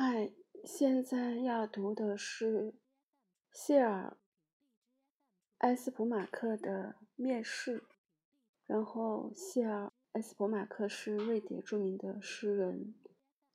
嗨，现在要读的是谢尔埃斯普马克的《面试》。然后，谢尔埃斯普马克是瑞典著名的诗人、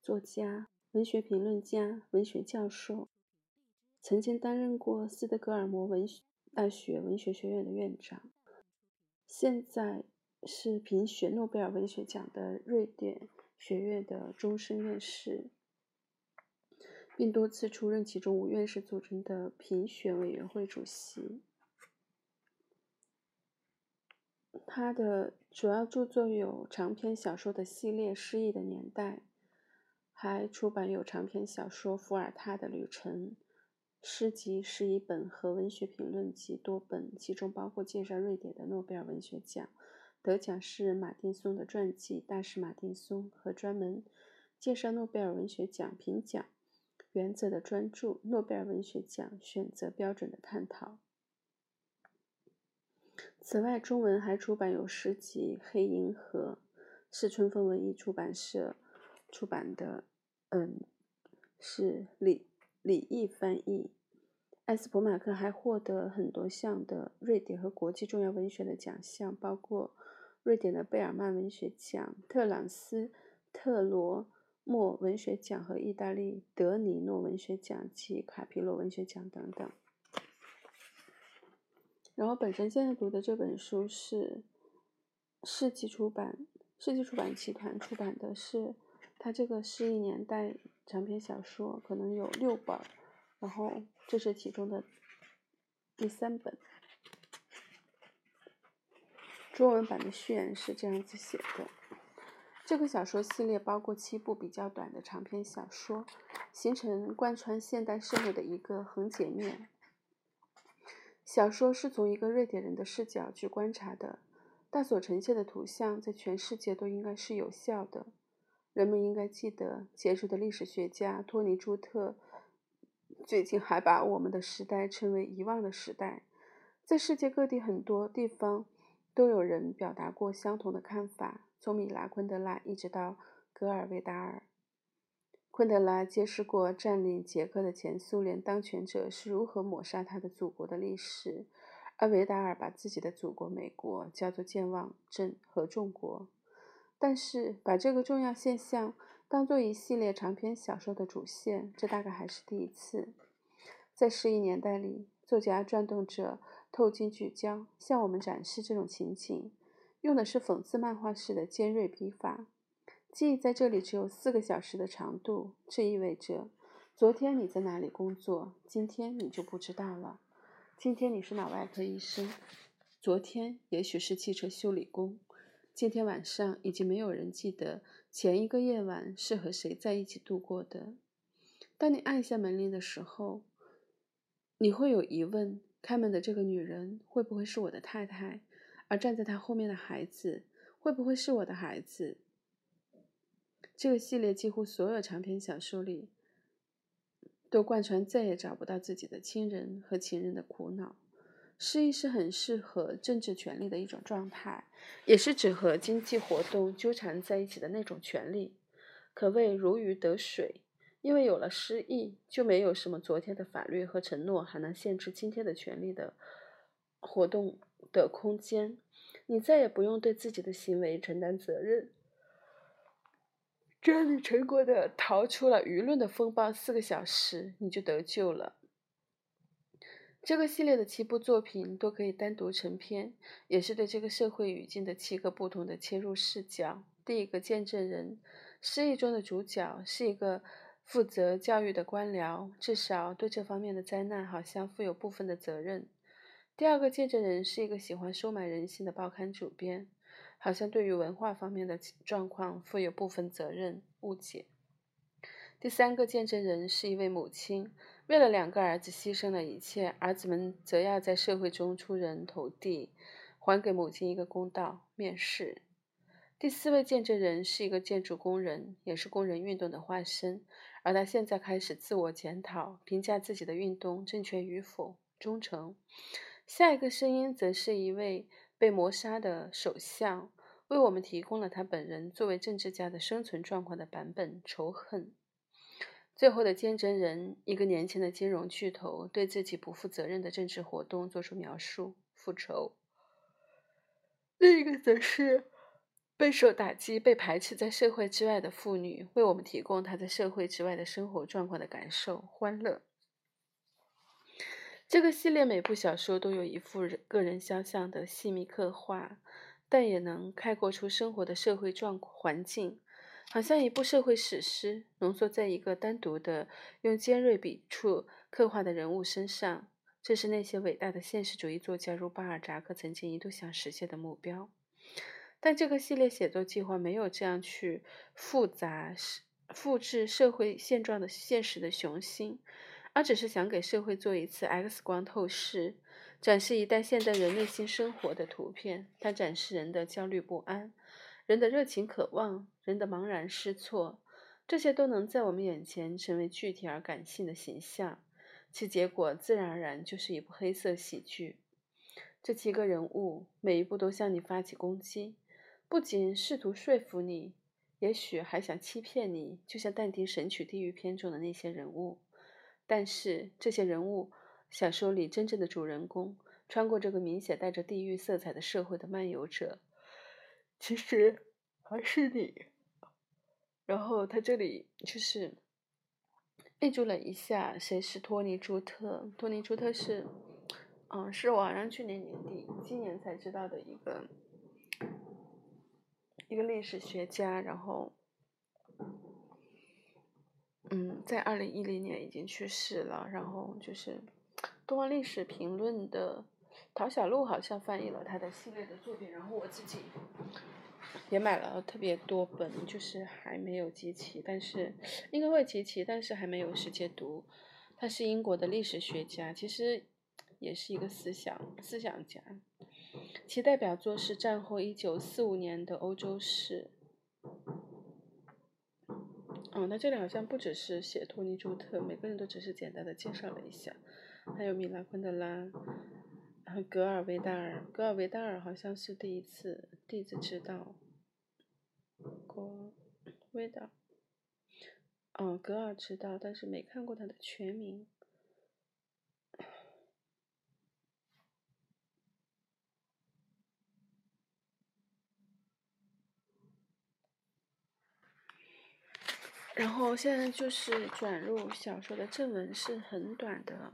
作家、文学评论家、文学教授，曾经担任过斯德哥尔摩文学大学文学学院的院长，现在是评选诺贝尔文学奖的瑞典学院的终身院士。并多次出任其中五院士组成的评选委员会主席。他的主要著作有长篇小说的系列《失忆的年代》，还出版有长篇小说《伏尔泰的旅程》、诗集十一本和文学评论集多本，其中包括介绍瑞典的诺贝尔文学奖、得奖诗人马丁松的传记《大师马丁松》和专门介绍诺贝尔文学奖评奖。原则的专注，诺贝尔文学奖选择标准的探讨。此外，中文还出版有诗集《黑银河》，是春风文艺出版社出版的，嗯，是李李毅翻译。埃斯普马克还获得很多项的瑞典和国际重要文学的奖项，包括瑞典的贝尔曼文学奖、特朗斯特罗。莫文学奖和意大利德尼诺文学奖及卡皮罗文学奖等等。然后，本身现在读的这本书是世纪出版，世纪出版集团出版的是它这个是一年代长篇小说，可能有六本，然后这是其中的第三本。中文版的序言是这样子写的。这个小说系列包括七部比较短的长篇小说，形成贯穿现代社会的一个横截面。小说是从一个瑞典人的视角去观察的，但所呈现的图像在全世界都应该是有效的。人们应该记得，杰出的历史学家托尼·朱特最近还把我们的时代称为遗忘的时代。在世界各地很多地方都有人表达过相同的看法。从米拉·昆德拉一直到格尔维达尔，昆德拉揭示过占领捷克的前苏联当权者是如何抹杀他的祖国的历史，而维达尔把自己的祖国美国叫做健忘症和众国。但是，把这个重要现象当做一系列长篇小说的主线，这大概还是第一次。在失忆年代里，作家转动着透镜聚焦，向我们展示这种情景。用的是讽刺漫画式的尖锐笔法。记忆在这里只有四个小时的长度，这意味着：昨天你在哪里工作，今天你就不知道了。今天你是脑外科医生，昨天也许是汽车修理工。今天晚上已经没有人记得前一个夜晚是和谁在一起度过的。当你按下门铃的时候，你会有疑问：开门的这个女人会不会是我的太太？而站在他后面的孩子会不会是我的孩子？这个系列几乎所有长篇小说里都贯穿再也找不到自己的亲人和情人的苦恼。失忆是很适合政治权力的一种状态，也是指和经济活动纠缠在一起的那种权利，可谓如鱼得水。因为有了失忆，就没有什么昨天的法律和承诺还能限制今天的权利的活动。的空间，你再也不用对自己的行为承担责任。只要你成功的逃出了舆论的风暴四个小时，你就得救了。这个系列的七部作品都可以单独成篇，也是对这个社会语境的七个不同的切入视角。第一个见证人，失忆中的主角是一个负责教育的官僚，至少对这方面的灾难好像负有部分的责任。第二个见证人是一个喜欢收买人心的报刊主编，好像对于文化方面的状况负有部分责任误解。第三个见证人是一位母亲，为了两个儿子牺牲了一切，儿子们则要在社会中出人头地，还给母亲一个公道。面试。第四位见证人是一个建筑工人，也是工人运动的化身，而他现在开始自我检讨，评价自己的运动正确与否、忠诚。下一个声音则是一位被谋杀的首相，为我们提供了他本人作为政治家的生存状况的版本。仇恨。最后的见证人，一个年轻的金融巨头，对自己不负责任的政治活动做出描述，复仇；另一个则是备受打击、被排斥在社会之外的妇女，为我们提供她在社会之外的生活状况的感受、欢乐。这个系列每部小说都有一幅个人肖像的细密刻画，但也能概括出生活的社会状环境。好像一部社会史诗，浓缩在一个单独的、用尖锐笔触刻画的人物身上。这是那些伟大的现实主义作家，如巴尔扎克，曾经一度想实现的目标。但这个系列写作计划没有这样去复杂、复制社会现状的现实的雄心，而只是想给社会做一次 X 光透视，展示一代现代人内心生活的图片。它展示人的焦虑不安。人的热情渴望，人的茫然失措，这些都能在我们眼前成为具体而感性的形象，其结果自然而然就是一部黑色喜剧。这七个人物每一步都向你发起攻击，不仅试图说服你，也许还想欺骗你，就像但丁《神曲地狱篇》中的那些人物。但是这些人物，小说里真正的主人公，穿过这个明显带着地狱色彩的社会的漫游者。其实还是你。然后他这里就是备注了一下，谁是托尼·朱特？托尼·朱特是，嗯，是我好像去年年底、今年才知道的一个一个历史学家。然后，嗯，在二零一零年已经去世了。然后就是《东方历史评论》的。陶小璐好像翻译了他的系列的作品，然后我自己也买了特别多本，就是还没有集齐，但是应该会集齐，但是还没有时间读。他是英国的历史学家，其实也是一个思想思想家，其代表作是战后一九四五年的欧洲史。嗯，他这里好像不只是写托尼·朱特，每个人都只是简单的介绍了一下，还有米拉·昆德拉。然后格尔维达尔，格尔维达尔好像是第一次弟子知道。国维达，嗯，格尔知道，但是没看过他的全名。然后现在就是转入小说的正文，是很短的。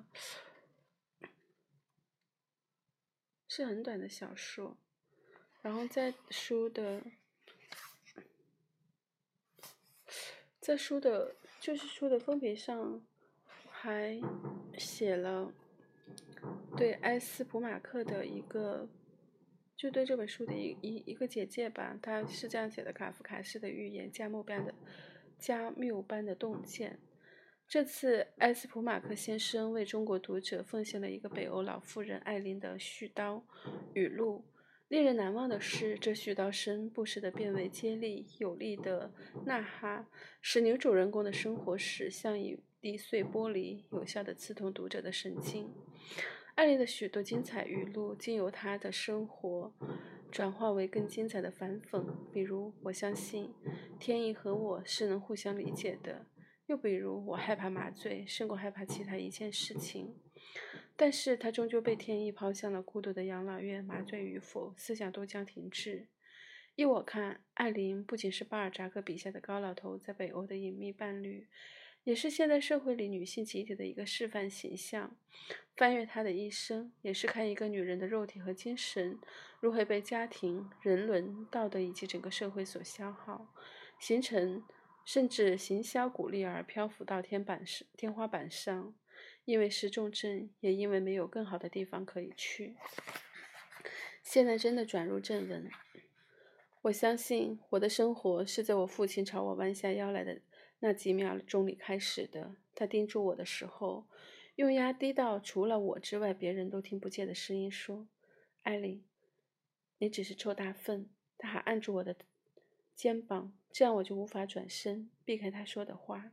是很短的小说，然后在书的，在书的，就是书的封皮上还写了对埃斯普马克的一个，就对这本书的一一一个简介吧。他是这样写的：卡夫卡式的寓言，加缪般的加缪般的洞见。这次，埃斯普马克先生为中国读者奉献了一个北欧老妇人艾琳的絮叨语录。令人难忘的是，这絮叨声不时地变为尖利有力的呐哈，使女主人公的生活史像一滴碎玻璃，有效地刺痛读者的神经。艾琳的许多精彩语录，经由她的生活转化为更精彩的反讽，比如：“我相信天意和我是能互相理解的。”又比如，我害怕麻醉，胜过害怕其他一件事情。但是他终究被天意抛向了孤独的养老院，麻醉与否，思想都将停滞。依我看，艾琳不仅是巴尔扎克笔下的高老头在北欧的隐秘伴侣，也是现代社会里女性集体的一个示范形象。翻阅她的一生，也是看一个女人的肉体和精神如何被家庭、人伦、道德以及整个社会所消耗，形成。甚至行销鼓励而漂浮到天板上、天花板上，因为失重症，也因为没有更好的地方可以去。现在真的转入正文。我相信我的生活是在我父亲朝我弯下腰来的那几秒钟里开始的。他叮嘱我的时候，用压低到除了我之外别人都听不见的声音说：“艾琳，你只是臭大粪。”他还按住我的。肩膀，这样我就无法转身避开他说的话。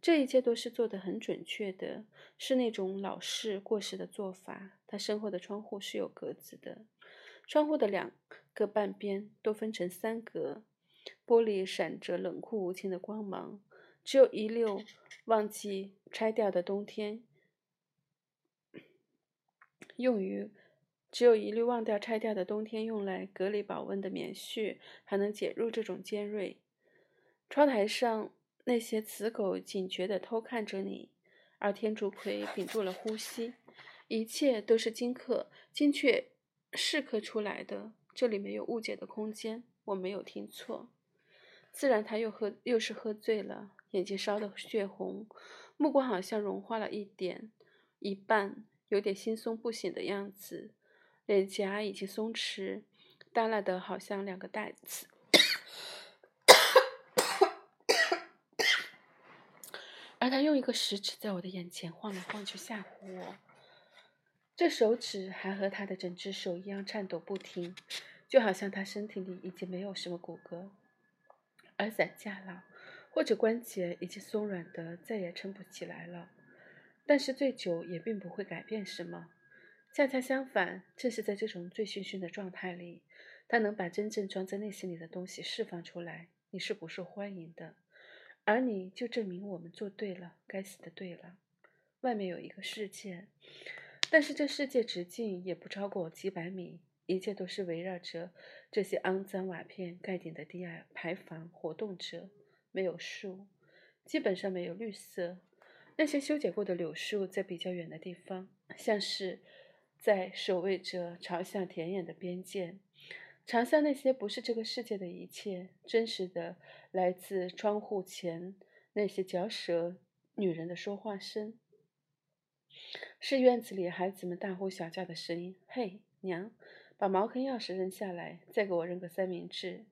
这一切都是做得很准确的，是那种老式过时的做法。他身后的窗户是有格子的，窗户的两个半边都分成三格，玻璃闪着冷酷无情的光芒。只有一溜忘记拆掉的冬天，用于只有一粒忘掉拆掉的冬天用来隔离保温的棉絮，还能解入这种尖锐。窗台上那些雌狗警觉地偷看着你，而天竺葵屏住了呼吸。一切都是精刻、精确试刻出来的，这里没有误解的空间。我没有听错。自然，他又喝，又是喝醉了，眼睛烧得血红，目光好像融化了一点，一半，有点惺忪不醒的样子，脸颊已经松弛，耷拉的好像两个袋子。而他用一个食指在我的眼前晃来晃去，吓唬我。这手指还和他的整只手一样颤抖不停，就好像他身体里已经没有什么骨骼。而散架了，或者关节已经松软的再也撑不起来了。但是醉酒也并不会改变什么，恰恰相反，正是在这种醉醺醺的状态里，他能把真正装在内心里的东西释放出来。你是不受欢迎的，而你就证明我们做对了，该死的对了。外面有一个世界，但是这世界直径也不超过几百米。一切都是围绕着这些肮脏瓦片盖顶的低矮牌坊活动着。没有树，基本上没有绿色。那些修剪过的柳树在比较远的地方，像是在守卫着朝向田野的边界。朝向那些不是这个世界的一切，真实的来自窗户前那些嚼舌女人的说话声，是院子里孩子们大呼小叫的声音。嘿，娘！把茅坑钥匙扔下来，再给我扔个三明治。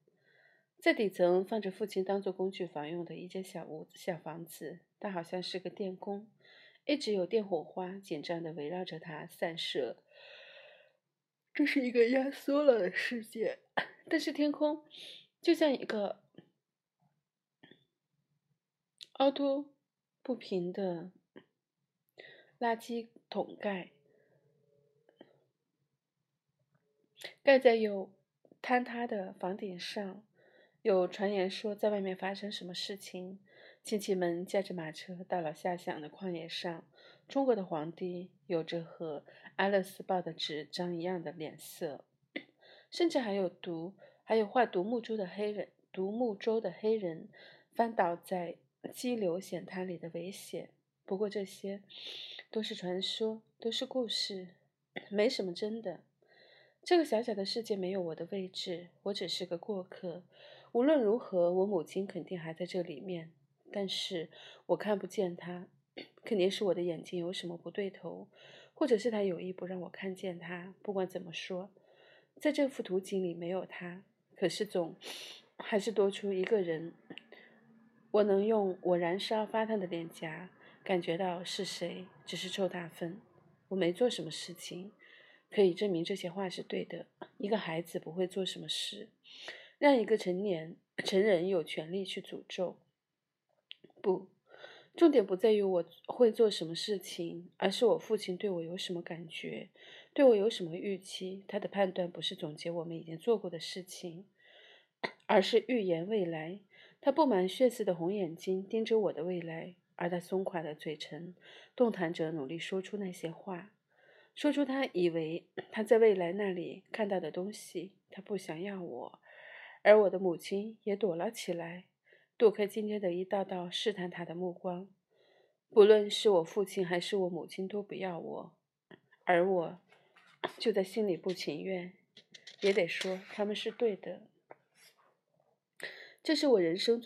在底层放着父亲当做工具房用的一间小屋子、小房子，它好像是个电工，一直有电火花紧张地围绕着它散射。这是一个压缩了的世界，但是天空就像一个凹凸不平的垃圾桶盖。盖在有坍塌的房顶上。有传言说，在外面发生什么事情，亲戚们驾着马车到了下乡的旷野上。中国的皇帝有着和《安乐斯报》的纸张一样的脸色，甚至还有独还有画独木舟的黑人，独木舟的黑人翻倒在激流险滩里的危险。不过这些都是传说，都是故事，没什么真的。这个小小的世界没有我的位置，我只是个过客。无论如何，我母亲肯定还在这里面，但是我看不见她，肯定是我的眼睛有什么不对头，或者是她有意不让我看见她。不管怎么说，在这幅图景里没有她，可是总还是多出一个人。我能用我燃烧发烫的脸颊感觉到是谁，只是臭大粪。我没做什么事情。可以证明这些话是对的。一个孩子不会做什么事，让一个成年成人有权利去诅咒。不，重点不在于我会做什么事情，而是我父亲对我有什么感觉，对我有什么预期。他的判断不是总结我们已经做过的事情，而是预言未来。他布满血丝的红眼睛盯着我的未来，而他松垮的嘴唇动弹着，努力说出那些话。说出他以为他在未来那里看到的东西。他不想要我，而我的母亲也躲了起来，躲开今天的一道道试探他的目光。不论是我父亲还是我母亲都不要我，而我就在心里不情愿，也得说他们是对的。这是我人生。